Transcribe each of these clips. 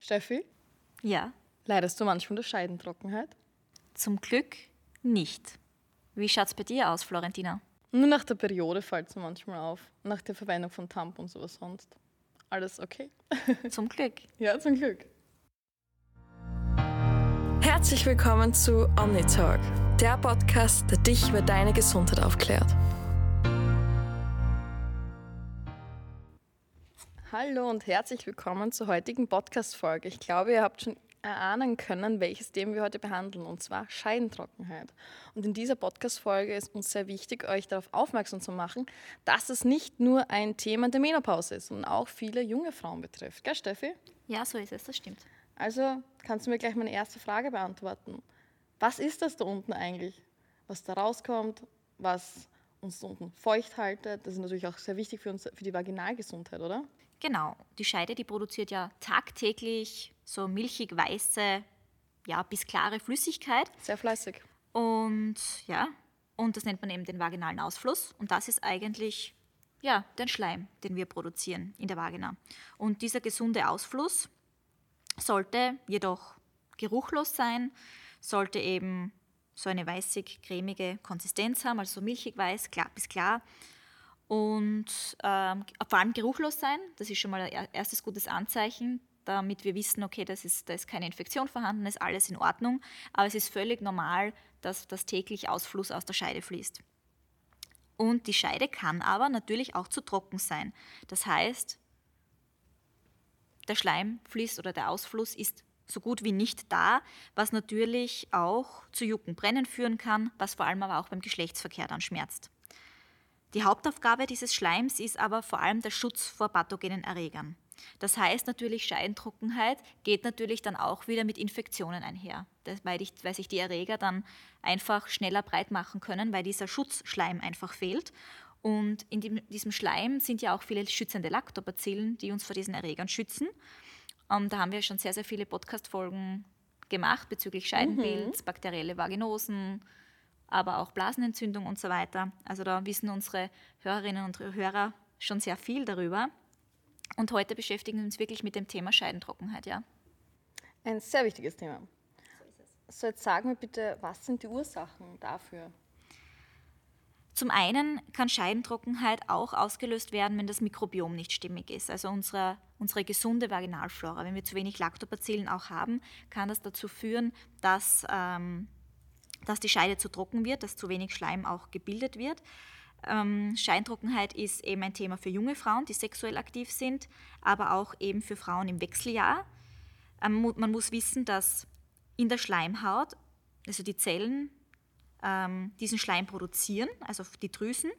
Steffi, Ja, leidest du manchmal unter Scheidentrockenheit? zum Glück nicht. Wie schaut's bei dir aus, Florentina? Nur nach der Periode fällt es mir manchmal auf. Nach der Verwendung von Tampons oder sonst. Alles okay? Zum Glück. Ja, zum Glück. Herzlich willkommen zu OmniTalk, der Podcast, der dich über deine Gesundheit aufklärt. Hallo und herzlich willkommen zur heutigen Podcast-Folge. Ich glaube, ihr habt schon erahnen können, welches Thema wir heute behandeln, und zwar Scheidentrockenheit. Und in dieser Podcast-Folge ist uns sehr wichtig, euch darauf aufmerksam zu machen, dass es nicht nur ein Thema der Menopause ist, sondern auch viele junge Frauen betrifft. Gell, Steffi? Ja, so ist es, das stimmt. Also kannst du mir gleich meine erste Frage beantworten. Was ist das da unten eigentlich? Was da rauskommt, was uns da unten feucht haltet? Das ist natürlich auch sehr wichtig für, uns, für die Vaginalgesundheit, oder? Genau, die Scheide, die produziert ja tagtäglich so milchig-weiße, ja, bis klare Flüssigkeit. Sehr fleißig. Und ja, und das nennt man eben den vaginalen Ausfluss. Und das ist eigentlich ja, den Schleim, den wir produzieren in der Vagina. Und dieser gesunde Ausfluss sollte jedoch geruchlos sein, sollte eben so eine weißig-cremige Konsistenz haben, also so milchig-weiß, klar bis klar. Und ähm, vor allem geruchlos sein, das ist schon mal ein erstes gutes Anzeichen, damit wir wissen, okay, das ist, da ist keine Infektion vorhanden, ist alles in Ordnung. Aber es ist völlig normal, dass das täglich Ausfluss aus der Scheide fließt. Und die Scheide kann aber natürlich auch zu trocken sein. Das heißt, der Schleim fließt oder der Ausfluss ist so gut wie nicht da, was natürlich auch zu Jucken, Brennen führen kann, was vor allem aber auch beim Geschlechtsverkehr dann schmerzt. Die Hauptaufgabe dieses Schleims ist aber vor allem der Schutz vor pathogenen Erregern. Das heißt natürlich, Scheidentrockenheit geht natürlich dann auch wieder mit Infektionen einher, weil, ich, weil sich die Erreger dann einfach schneller breit machen können, weil dieser Schutzschleim einfach fehlt. Und in dem, diesem Schleim sind ja auch viele schützende Lactobacillen, die uns vor diesen Erregern schützen. Um, da haben wir schon sehr, sehr viele Podcast-Folgen gemacht bezüglich Scheidenpilz, bakterielle Vaginosen, aber auch Blasenentzündung und so weiter. Also da wissen unsere Hörerinnen und Hörer schon sehr viel darüber. Und heute beschäftigen wir uns wirklich mit dem Thema Scheidentrockenheit, ja. Ein sehr wichtiges Thema. So, jetzt sag mir bitte, was sind die Ursachen dafür? Zum einen kann Scheidentrockenheit auch ausgelöst werden, wenn das Mikrobiom nicht stimmig ist, also unsere, unsere gesunde Vaginalflora. Wenn wir zu wenig Lactobacillen auch haben, kann das dazu führen, dass, ähm, dass die Scheide zu trocken wird, dass zu wenig Schleim auch gebildet wird. Ähm, Scheintrockenheit ist eben ein Thema für junge Frauen, die sexuell aktiv sind, aber auch eben für Frauen im Wechseljahr. Ähm, man muss wissen, dass in der Schleimhaut, also die Zellen, ähm, diesen Schleim produzieren, also die Drüsen.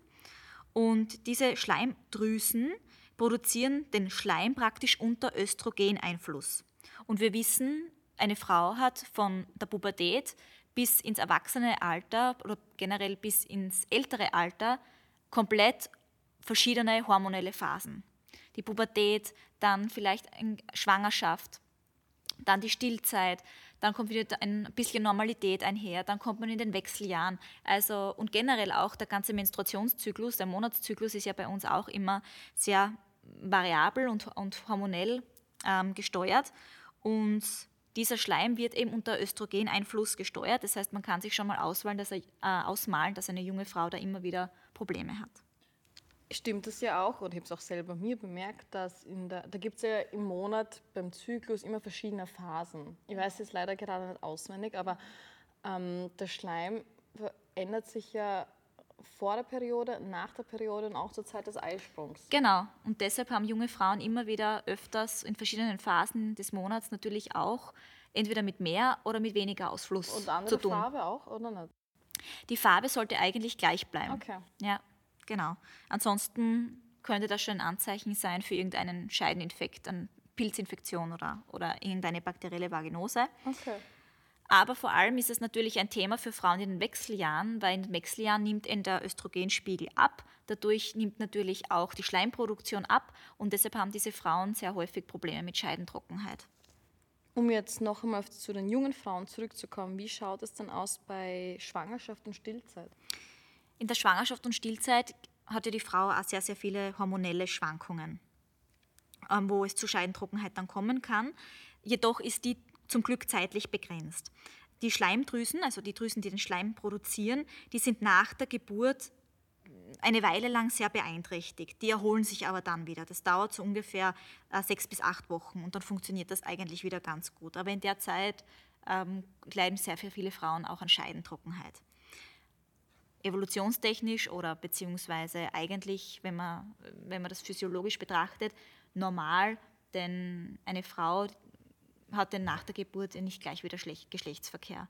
Und diese Schleimdrüsen produzieren den Schleim praktisch unter Östrogeneinfluss. Und wir wissen, eine Frau hat von der Pubertät bis ins erwachsene Alter oder generell bis ins ältere Alter komplett verschiedene hormonelle Phasen. Die Pubertät, dann vielleicht Schwangerschaft, dann die Stillzeit, dann kommt wieder ein bisschen Normalität einher, dann kommt man in den Wechseljahren. Also und generell auch der ganze Menstruationszyklus, der Monatszyklus ist ja bei uns auch immer sehr variabel und, und hormonell ähm, gesteuert. Und dieser Schleim wird eben unter Östrogeneinfluss gesteuert. Das heißt, man kann sich schon mal auswählen, dass er, äh, ausmalen, dass eine junge Frau da immer wieder Probleme hat. Stimmt das ja auch, und ich habe es auch selber mir bemerkt, dass der, da gibt es ja im Monat beim Zyklus immer verschiedene Phasen. Ich weiß jetzt leider gerade nicht auswendig, aber ähm, der Schleim verändert sich ja vor der Periode, nach der Periode und auch zur Zeit des Eisprungs. Genau, und deshalb haben junge Frauen immer wieder öfters in verschiedenen Phasen des Monats natürlich auch entweder mit mehr oder mit weniger Ausfluss Und andere zu tun. Farbe auch, oder nicht? Die Farbe sollte eigentlich gleich bleiben. Okay. Ja, genau. Ansonsten könnte das schon ein Anzeichen sein für irgendeinen Scheideninfekt, eine Pilzinfektion oder, oder irgendeine bakterielle Vaginose. Okay. Aber vor allem ist es natürlich ein Thema für Frauen in den Wechseljahren, weil in den Wechseljahren nimmt der Östrogenspiegel ab. Dadurch nimmt natürlich auch die Schleimproduktion ab und deshalb haben diese Frauen sehr häufig Probleme mit Scheidentrockenheit. Um jetzt noch einmal zu den jungen Frauen zurückzukommen, wie schaut es denn aus bei Schwangerschaft und Stillzeit? In der Schwangerschaft und Stillzeit hat ja die Frau auch sehr, sehr viele hormonelle Schwankungen. ähm, wo es zu Scheidentrockenheit dann kommen kann. Jedoch ist die zum Glück zeitlich begrenzt. Die Schleimdrüsen, also die Drüsen, die den Schleim produzieren, die sind nach der Geburt eine Weile lang sehr beeinträchtigt. Die erholen sich aber dann wieder. Das dauert so ungefähr äh, sechs bis acht Wochen und dann funktioniert das eigentlich wieder ganz gut. Aber in der Zeit ähm, leiden sehr, viele Frauen auch an Scheidentrockenheit. Evolutionstechnisch oder beziehungsweise eigentlich, wenn man, wenn man das physiologisch betrachtet, normal, denn eine Frau hat dann nach der Geburt nicht gleich wieder Geschlechtsverkehr.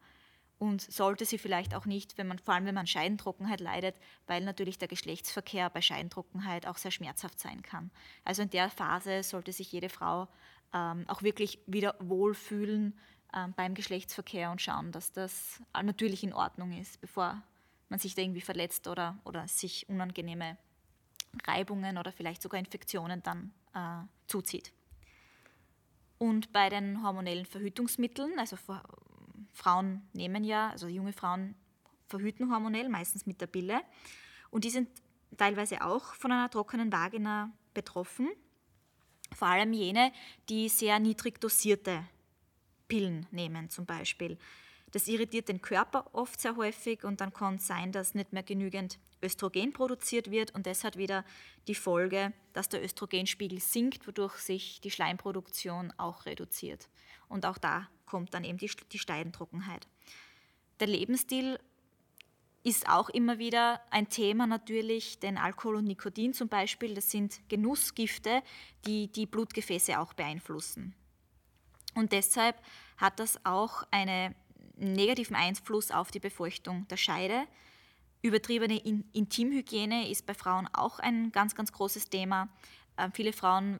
Und sollte sie vielleicht auch nicht, wenn man, vor allem wenn man Scheidentrockenheit leidet, weil natürlich der Geschlechtsverkehr bei Scheidentrockenheit auch sehr schmerzhaft sein kann. Also in der Phase sollte sich jede Frau ähm, auch wirklich wieder wohlfühlen ähm, beim Geschlechtsverkehr und schauen, dass das natürlich in Ordnung ist, bevor man sich da irgendwie verletzt oder, oder sich unangenehme Reibungen oder vielleicht sogar Infektionen dann äh, zuzieht. Und bei den hormonellen Verhütungsmitteln, also Frauen nehmen ja, also junge Frauen verhüten hormonell, meistens mit der Pille. Und die sind teilweise auch von einer trockenen Vagina betroffen. Vor allem jene, die sehr niedrig dosierte Pillen nehmen zum Beispiel. Das irritiert den Körper oft sehr häufig und dann kann es sein, dass nicht mehr genügend Östrogen produziert wird und das hat wieder die Folge, dass der Östrogenspiegel sinkt, wodurch sich die Schleimproduktion auch reduziert. Und auch da kommt dann eben die, die Steidentrockenheit. Der Lebensstil ist auch immer wieder ein Thema natürlich, denn Alkohol und Nikotin zum Beispiel, das sind Genussgifte, die die Blutgefäße auch beeinflussen. Und deshalb hat das auch einen negativen Einfluss auf die Befeuchtung der Scheide. Übertriebene Intimhygiene ist bei Frauen auch ein ganz, ganz großes Thema. Äh, viele Frauen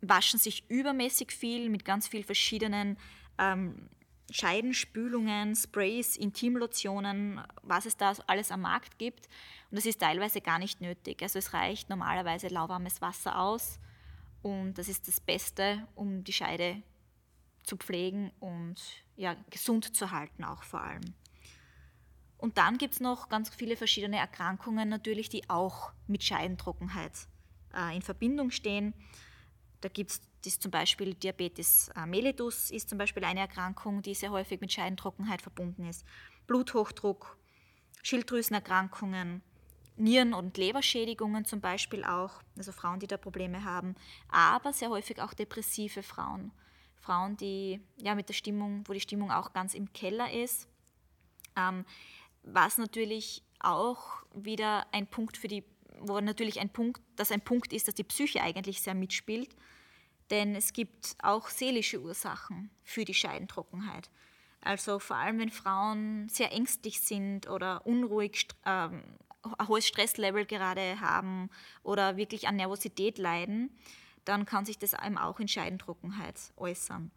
waschen sich übermäßig viel mit ganz vielen verschiedenen ähm, Scheidenspülungen, Sprays, Intimlotionen, was es da alles am Markt gibt. Und das ist teilweise gar nicht nötig. Also es reicht normalerweise lauwarmes Wasser aus und das ist das Beste, um die Scheide zu pflegen und ja, gesund zu halten auch vor allem. Und dann gibt es noch ganz viele verschiedene Erkrankungen natürlich, die auch mit Scheidentrockenheit äh, in Verbindung stehen. Da gibt es zum Beispiel Diabetes äh, mellitus, ist zum Beispiel eine Erkrankung, die sehr häufig mit Scheidentrockenheit verbunden ist. Bluthochdruck, Schilddrüsenerkrankungen, Nieren- und Leberschädigungen zum Beispiel auch, also Frauen, die da Probleme haben, aber sehr häufig auch depressive Frauen. Frauen, die ja mit der Stimmung, wo die Stimmung auch ganz im Keller ist. Ähm, was natürlich auch wieder ein Punkt für die wo natürlich ein Punkt, dass ein Punkt ist, dass die Psyche eigentlich sehr mitspielt. Denn es gibt auch seelische Ursachen für die Scheidentrockenheit. Also vor allem, wenn Frauen sehr ängstlich sind oder unruhig, ähm, ein hohes Stresslevel gerade haben oder wirklich an Nervosität leiden, dann kann sich das einem auch in Scheidentrockenheit äußern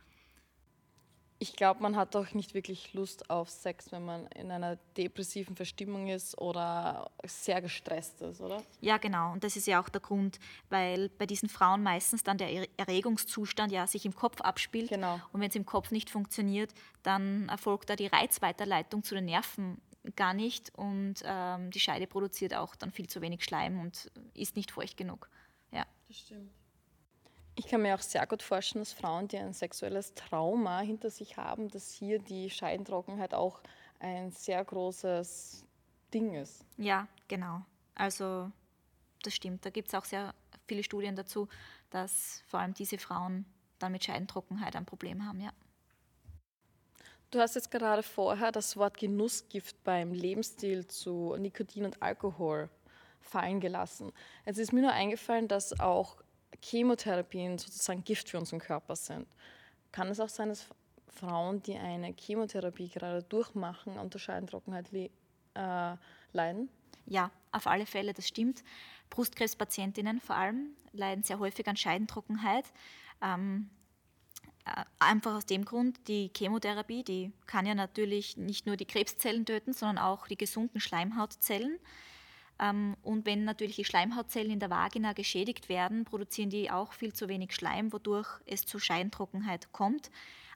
ich glaube, man hat auch nicht wirklich Lust auf Sex, wenn man in einer depressiven Verstimmung ist oder sehr gestresst ist, oder? Ja, genau. Und das ist ja auch der Grund, weil bei diesen Frauen meistens dann der Erregungszustand ja sich im Kopf abspielt. Genau. Und wenn es im Kopf nicht funktioniert, dann erfolgt da die Reizweiterleitung zu den Nerven gar nicht und ähm, die Scheide produziert auch dann viel zu wenig Schleim und ist nicht feucht genug. Ja. Das stimmt. Ich kann mir auch sehr gut vorstellen, dass Frauen, die ein sexuelles Trauma hinter sich haben, dass hier die Scheidentrockenheit auch ein sehr großes Ding ist. Ja, genau. Also das stimmt. Da gibt es auch sehr viele Studien dazu, dass vor allem diese Frauen dann mit Scheidentrockenheit ein Problem haben, ja. Du hast jetzt gerade vorher das Wort Genussgift beim Lebensstil zu Nikotin und Alkohol fallen gelassen. Jetzt ist mir nur eingefallen, dass auch Chemotherapien sozusagen Gift für unseren Körper sind. Kann es auch sein, dass Frauen, die eine Chemotherapie gerade durchmachen, unter Scheidentrockenheit äh, leiden? Ja, auf alle Fälle, das stimmt. Brustkrebspatientinnen vor allem leiden sehr häufig an Scheidentrockenheit. Ähm, äh, einfach aus dem Grund, die Chemotherapie, die kann ja natürlich nicht nur die Krebszellen töten, sondern auch die gesunden Schleimhautzellen. Ähm, und wenn natürlich die Schleimhautzellen in der Vagina geschädigt werden, produzieren die auch viel zu wenig Schleim, wodurch es zu Scheintrockenheit kommt.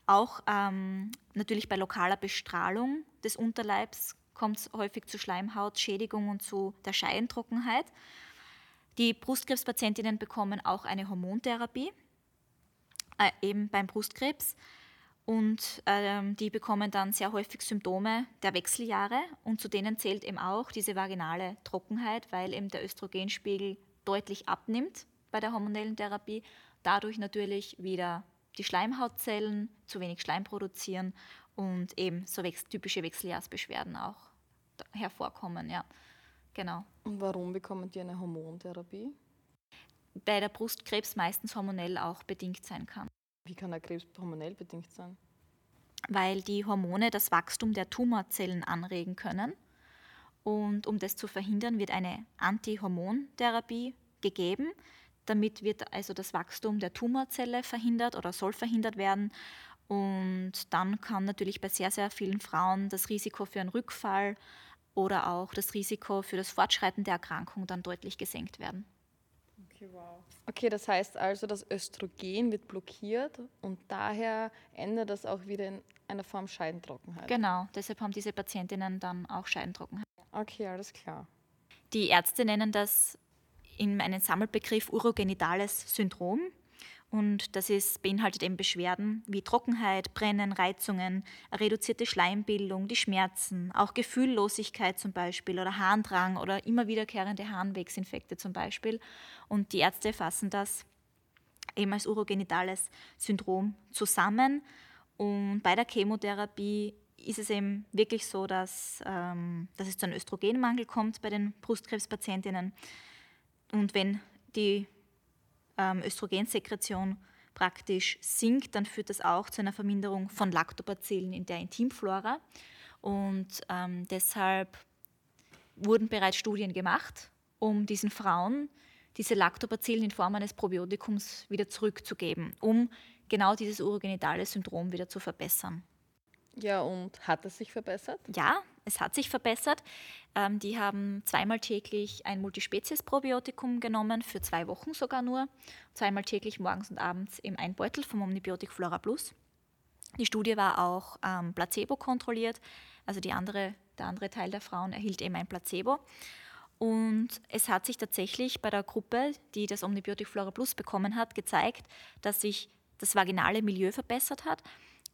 Auch ähm, natürlich bei lokaler Bestrahlung des Unterleibs kommt es häufig zu Schleimhautschädigung und zu der Scheintrockenheit. Die Brustkrebspatientinnen bekommen auch eine Hormontherapie, äh, eben beim Brustkrebs. Und ähm, die bekommen dann sehr häufig Symptome der Wechseljahre und zu denen zählt eben auch diese vaginale Trockenheit, weil eben der Östrogenspiegel deutlich abnimmt bei der hormonellen Therapie. Dadurch natürlich wieder die Schleimhautzellen zu wenig Schleim produzieren und eben so typische Wechseljahrsbeschwerden auch hervorkommen. Ja. Genau. Und warum bekommen die eine Hormontherapie? Bei der Brustkrebs meistens hormonell auch bedingt sein kann. Wie kann der Krebs hormonell bedingt sein? Weil die Hormone das Wachstum der Tumorzellen anregen können. Und um das zu verhindern, wird eine Antihormontherapie gegeben. Damit wird also das Wachstum der Tumorzelle verhindert oder soll verhindert werden. Und dann kann natürlich bei sehr, sehr vielen Frauen das Risiko für einen Rückfall oder auch das Risiko für das Fortschreiten der Erkrankung dann deutlich gesenkt werden. Okay, wow. Okay, das heißt also, das Östrogen wird blockiert und daher endet das auch wieder in einer Form Scheidentrockenheit. Genau, deshalb haben diese Patientinnen dann auch Scheidentrockenheit. Okay, alles klar. Die Ärzte nennen das in einem Sammelbegriff urogenitales Syndrom. Und das ist, beinhaltet eben Beschwerden wie Trockenheit, Brennen, Reizungen, reduzierte Schleimbildung, die Schmerzen, auch Gefühllosigkeit zum Beispiel oder Harndrang oder immer wiederkehrende Harnwegsinfekte zum Beispiel. Und die Ärzte fassen das eben als urogenitales Syndrom zusammen. Und bei der Chemotherapie ist es eben wirklich so, dass, ähm, dass es zu einem Östrogenmangel kommt bei den Brustkrebspatientinnen. Und wenn die ähm, Östrogensekretion praktisch sinkt, dann führt das auch zu einer Verminderung von Lactobacillen in der Intimflora. Und ähm, deshalb wurden bereits Studien gemacht, um diesen Frauen diese Lactobacillen in Form eines Probiotikums wieder zurückzugeben, um genau dieses urogenitale Syndrom wieder zu verbessern. Ja, und hat es sich verbessert? Ja, es hat sich verbessert. Ähm, die haben zweimal täglich ein Multispezies-Probiotikum genommen, für zwei Wochen sogar nur. Zweimal täglich morgens und abends im Einbeutel vom Omnibiotik Flora Plus. Die Studie war auch ähm, Placebo kontrolliert, also andere, der andere Teil der Frauen erhielt eben ein Placebo. Und es hat sich tatsächlich bei der Gruppe, die das Omnibiotik Flora Plus bekommen hat, gezeigt, dass sich das vaginale Milieu verbessert hat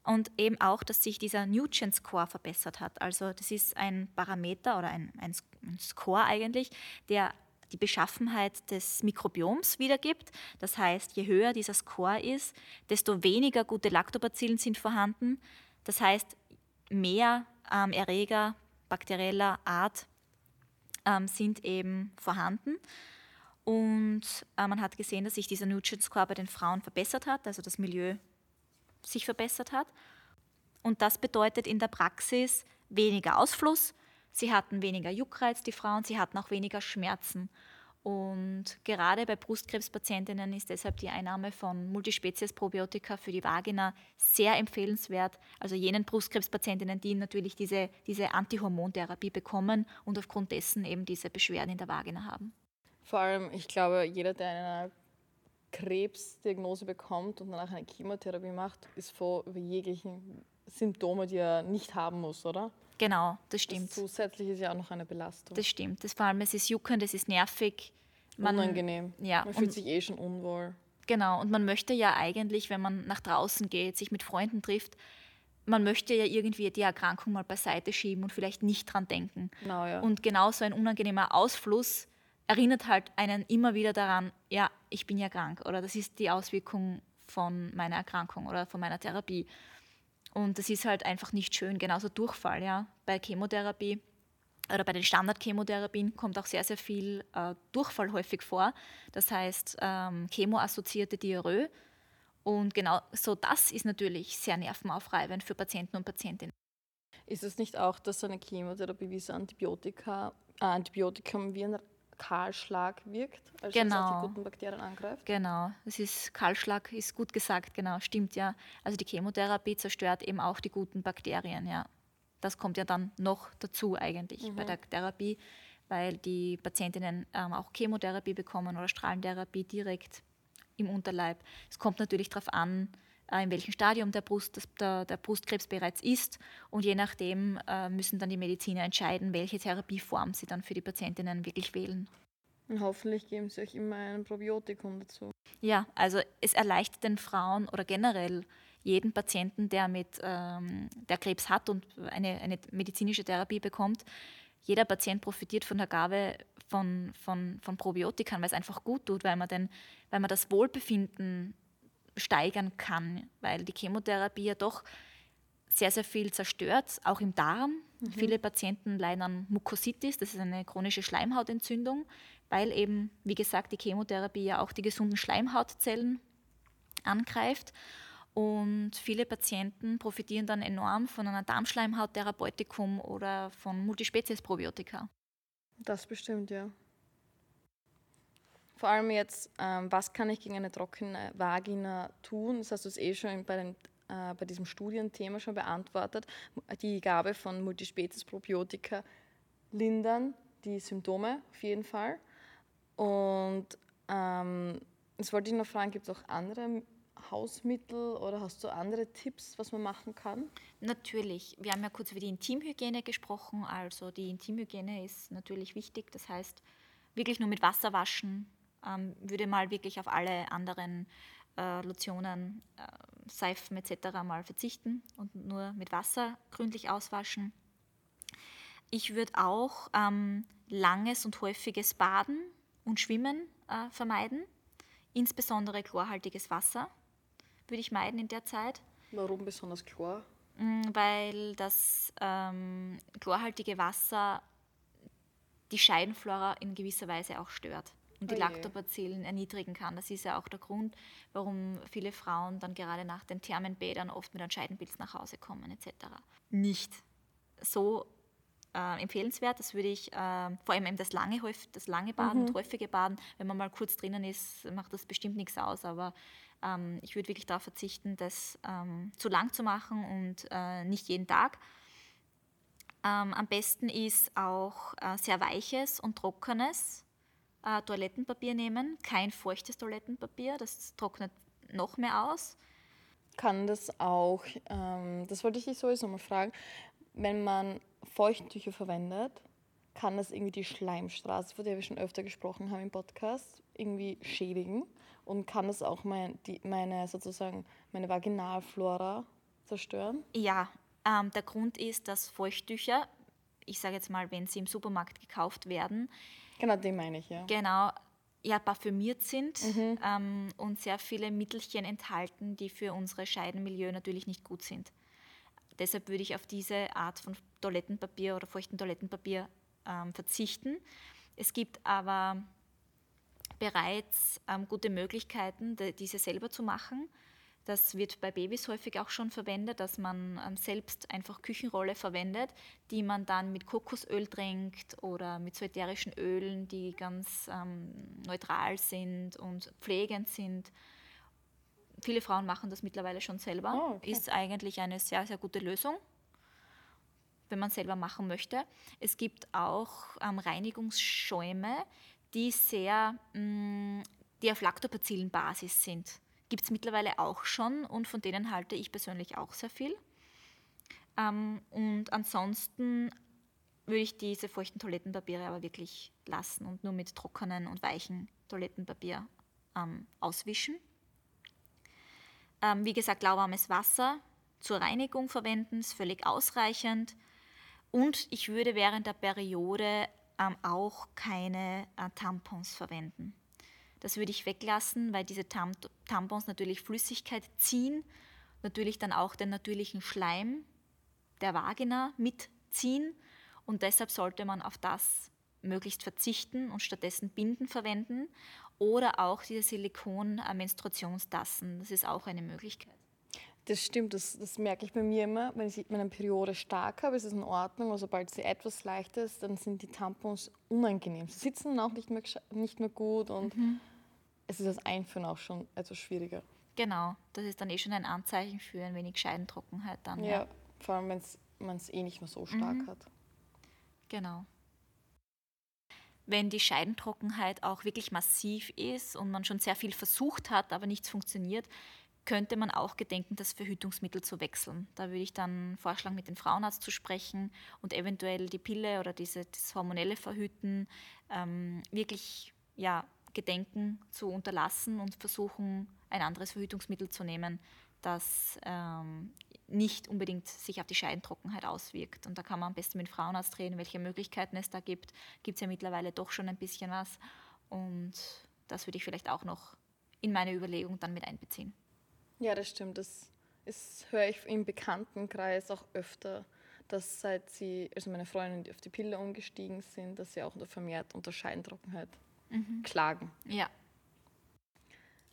und eben auch, dass sich dieser Nugent Score verbessert hat. Also das ist ein Parameter oder ein, ein Score eigentlich, der die Beschaffenheit des Mikrobioms wiedergibt. Das heißt, je höher dieser Score ist, desto weniger gute Lactobacillen sind vorhanden. Das heißt, mehr ähm, Erreger bakterieller Art ähm, sind eben vorhanden. Und äh, man hat gesehen, dass sich dieser Nugent Score bei den Frauen verbessert hat, also das Milieu sich verbessert hat. Und das bedeutet in der Praxis weniger Ausfluss. Sie hatten weniger Juckreiz, die Frauen, sie hatten auch weniger Schmerzen. Und gerade bei Brustkrebspatientinnen ist deshalb die Einnahme von Multispezies-Probiotika für die Vagina sehr empfehlenswert. Also jenen Brustkrebspatientinnen, die natürlich diese, diese Antihormontherapie bekommen und aufgrund dessen eben diese Beschwerden in der Vagina haben. Vor allem, ich glaube, jeder, der eine Krebsdiagnose bekommt und danach eine Chemotherapie macht, ist vor über jeglichen Symptome, die er nicht haben muss, oder? Genau, das stimmt. Das zusätzlich ist ja auch noch eine Belastung. Das stimmt. Das vor allem, es ist juckend, es ist nervig. Man, Unangenehm. Ja, man fühlt sich eh schon unwohl. Genau, und man möchte ja eigentlich, wenn man nach draußen geht, sich mit Freunden trifft, man möchte ja irgendwie die Erkrankung mal beiseite schieben und vielleicht nicht dran denken. Genau, ja. Und genau so ein unangenehmer Ausfluss erinnert halt einen immer wieder daran, ja, ich bin ja krank oder das ist die Auswirkung von meiner Erkrankung oder von meiner Therapie. Und das ist halt einfach nicht schön. Genauso Durchfall, ja. Bei Chemotherapie oder bei den Standard-Chemotherapien kommt auch sehr, sehr viel äh, Durchfall häufig vor. Das heißt, ähm, chemoassoziierte Diarrhoe. Und genau so das ist natürlich sehr nervenaufreibend für Patienten und Patientinnen. Ist es nicht auch, dass eine Chemotherapie wie so Antibiotika, äh, Antibiotikum wie ein Kahlschlag wirkt, also genau. die guten Bakterien angreift. Genau, das ist Kahlschlag ist gut gesagt, genau, stimmt ja. Also die Chemotherapie zerstört eben auch die guten Bakterien, ja. Das kommt ja dann noch dazu eigentlich mhm. bei der Therapie, weil die Patientinnen ähm, auch Chemotherapie bekommen oder Strahlentherapie direkt im Unterleib. Es kommt natürlich darauf an, in welchem Stadium der, Brust, der, der, Brustkrebs bereits ist. Und je nachdem äh, müssen dann die Mediziner entscheiden, welche Therapieform sie dann für die Patientinnen wirklich wählen. Und hoffentlich geben sie euch immer ein Probiotikum dazu. Ja, also es erleichtert den Frauen oder generell jeden Patienten, der, mit, ähm, der Krebs hat und eine, eine medizinische Therapie bekommt, jeder Patient profitiert von der Gabe von, von, von Probiotikern, weil es einfach gut tut, weil man, den, weil man das Wohlbefinden steigern kann, weil die Chemotherapie ja doch sehr, sehr viel zerstört, auch im Darm. Mhm. Viele Patienten leiden an Mukositis, das ist eine chronische Schleimhautentzündung, weil eben, wie gesagt, die Chemotherapie ja auch die gesunden Schleimhautzellen angreift. Und viele Patienten profitieren dann enorm von einer Darmschleimhauttherapeutikum oder von Multispezies-Probiotika. Das bestimmt, ja. Vor allem jetzt, ähm, was kann ich gegen eine trockene Vagina tun? Das hast du es eh schon bei, den, äh, bei diesem Studienthema schon beantwortet. Die Gabe von Multispezies-Probiotika lindern die Symptome auf jeden Fall. Und ähm, jetzt wollte ich noch fragen, gibt es auch andere Hausmittel oder hast du andere Tipps, was man machen kann? Natürlich. Wir haben ja kurz über die Intimhygiene gesprochen. Also die Intimhygiene ist natürlich wichtig. Das heißt, wirklich nur mit Wasser waschen. Ähm, würde mal wirklich auf alle anderen äh, Lotionen, äh, Seifen etc. mal verzichten und nur mit Wasser gründlich auswaschen. Ich würde auch ähm, langes und häufiges Baden und Schwimmen äh, vermeiden, insbesondere chlorhaltiges Wasser würde ich meiden in der Zeit. Warum besonders Chlor? Mm, weil das ähm, chlorhaltige Wasser die Scheidenflora in gewisser Weise auch stört und die oh Lactobacillen erniedrigen kann. Das ist ja auch der Grund, warum viele Frauen dann gerade nach den Thermenbädern oft mit einem Scheidenpilz nach Hause kommen etc. Nicht so äh, empfehlenswert. Das würde ich, äh, vor allem eben das lange, das lange Baden, mhm. häufige Baden, wenn man mal kurz drinnen ist, macht das bestimmt nichts aus, aber ähm, ich würde wirklich darauf verzichten, das ähm, zu lang zu machen und äh, nicht jeden Tag. Ähm, am besten ist auch äh, sehr weiches und trockenes äh, Toilettenpapier nehmen, kein feuchtes Toilettenpapier, das trocknet noch mehr aus. Kann das auch, ähm, das wollte ich dich sowieso mal fragen, wenn man Feuchttücher verwendet, kann das irgendwie die Schleimstraße, von der wir schon öfter gesprochen haben im Podcast, irgendwie schädigen und kann das auch mein, die, meine sozusagen meine Vaginalflora zerstören? Ja, ähm, der Grund ist, dass Feuchttücher, ich sage jetzt mal, wenn sie im Supermarkt gekauft werden, genau, den meine ich ja. Genau, ja, parfümiert sind mhm. ähm, und sehr viele Mittelchen enthalten, die für unsere Scheidenmilieu natürlich nicht gut sind. Deshalb würde ich auf diese Art von Toilettenpapier oder feuchten Toilettenpapier ähm, verzichten. Es gibt aber bereits ähm, gute Möglichkeiten, diese selber zu machen. Das wird bei Babys häufig auch schon verwendet, dass man ähm, selbst einfach Küchenrolle verwendet, die man dann mit Kokosöl tränkt oder mit so ätherischen Ölen, die ganz ähm, neutral sind und pflegend sind. Viele Frauen machen das mittlerweile schon selber. Oh, okay. Ist eigentlich eine sehr, sehr gute Lösung, wenn man selber machen möchte. Es gibt auch ähm, Reinigungsschäume, die sehr, mh, mm, die auf Lactobacillen-Basis sind. Gibt es mittlerweile auch schon und von denen halte ich persönlich auch sehr viel. Ähm, und ansonsten würde ich diese feuchten Toilettenpapiere aber wirklich lassen und nur mit trockenen und weichen Toilettenpapier ähm, auswischen. Ähm, wie gesagt, lauwarmes Wasser zur Reinigung verwenden ist völlig ausreichend. Und ich würde während der Periode ähm, auch keine äh, Tampons verwenden. Das würde ich weglassen, weil diese Tam Tampons natürlich Flüssigkeit ziehen, natürlich dann auch den natürlichen Schleim der Vagina mitziehen und deshalb sollte man auf das möglichst verzichten und stattdessen Binden verwenden oder auch diese Silikon-Menstruationstassen. Das ist auch eine Möglichkeit. Das stimmt, das, das, merke ich bei mir immer. Wenn ich meine Periode stark habe, ist es in Ordnung, aber sobald sie etwas leichter ist, dann sind die Tampons unangenehm. Sie sitzen auch nicht mehr, nicht mehr gut und mhm. Es ist das Einführen auch schon etwas schwieriger. Genau, das ist dann eh schon ein Anzeichen für ein wenig Scheidentrockenheit dann. Ja, ja. vor allem, wenn man es eh nicht mehr so stark mhm. hat. Genau. Wenn die Scheidentrockenheit auch wirklich massiv ist und man schon sehr viel versucht hat, aber nichts funktioniert, könnte man auch gedenken, das Verhütungsmittel zu wechseln. Da würde ich dann vorschlagen, mit dem Frauenarzt zu sprechen und eventuell die Pille oder diese, das hormonelle Verhüten ähm, wirklich ja, gedenken zu unterlassen und versuchen, ein anderes Verhütungsmittel zu nehmen, das ähm, nicht unbedingt sich auf die Scheidentrockenheit auswirkt. Und da kann man am besten mit Frauenarzt reden, welche Möglichkeiten es da gibt. Gibt es ja mittlerweile doch schon ein bisschen was. Und das würde ich vielleicht auch noch in meine Überlegung dann mit einbeziehen. Ja, das stimmt. Das ist, höre ich im Bekanntenkreis auch öfter, dass seit sie, also meine Freundinnen, die auf die Pille umgestiegen sind, dass sie auch vermehrt unter Scheidentrockenheit mhm. klagen. Ja.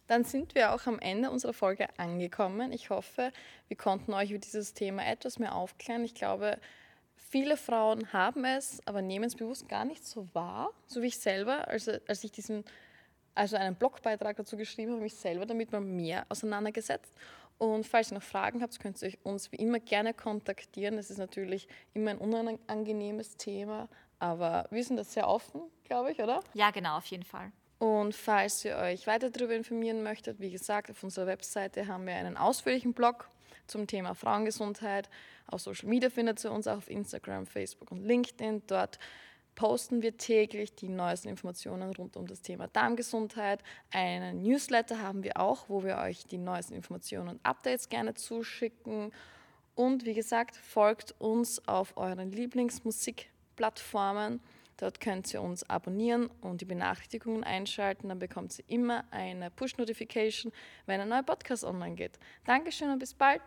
Dann sind wir auch am Ende unserer Folge angekommen. Ich hoffe, wir konnten euch über dieses Thema etwas mehr aufklären. Ich glaube, viele Frauen haben es, aber nehmen es bewusst gar nicht so wahr, so wie ich selber, also als ich diesen, also einen Blogbeitrag dazu geschrieben habe, mich selber damit mal mehr auseinandergesetzt. Und falls ihr noch Fragen habt, könnt ihr uns wie immer gerne kontaktieren. Es ist natürlich immer ein unangenehmes Thema, aber wir sind das sehr offen, glaube ich, oder? Ja, genau, auf jeden Fall. Und falls ihr euch weiter darüber informieren möchtet, wie gesagt, auf unserer Webseite haben wir einen ausführlichen Blog zum Thema Frauengesundheit. Auf Social Media findet ihr uns auch auf Instagram, Facebook und LinkedIn. Dort posten wir täglich die neuesten Informationen rund um das Thema Darmgesundheit. Einen Newsletter haben wir auch, wo wir euch die neuesten Informationen und Updates gerne zuschicken. Und wie gesagt, folgt uns auf euren Lieblingsmusikplattformen. Dort könnt ihr uns abonnieren und die Benachrichtigungen einschalten. Dann bekommt ihr immer eine Push-Notification, wenn ein neuer Podcast online geht. Dankeschön und bis bald.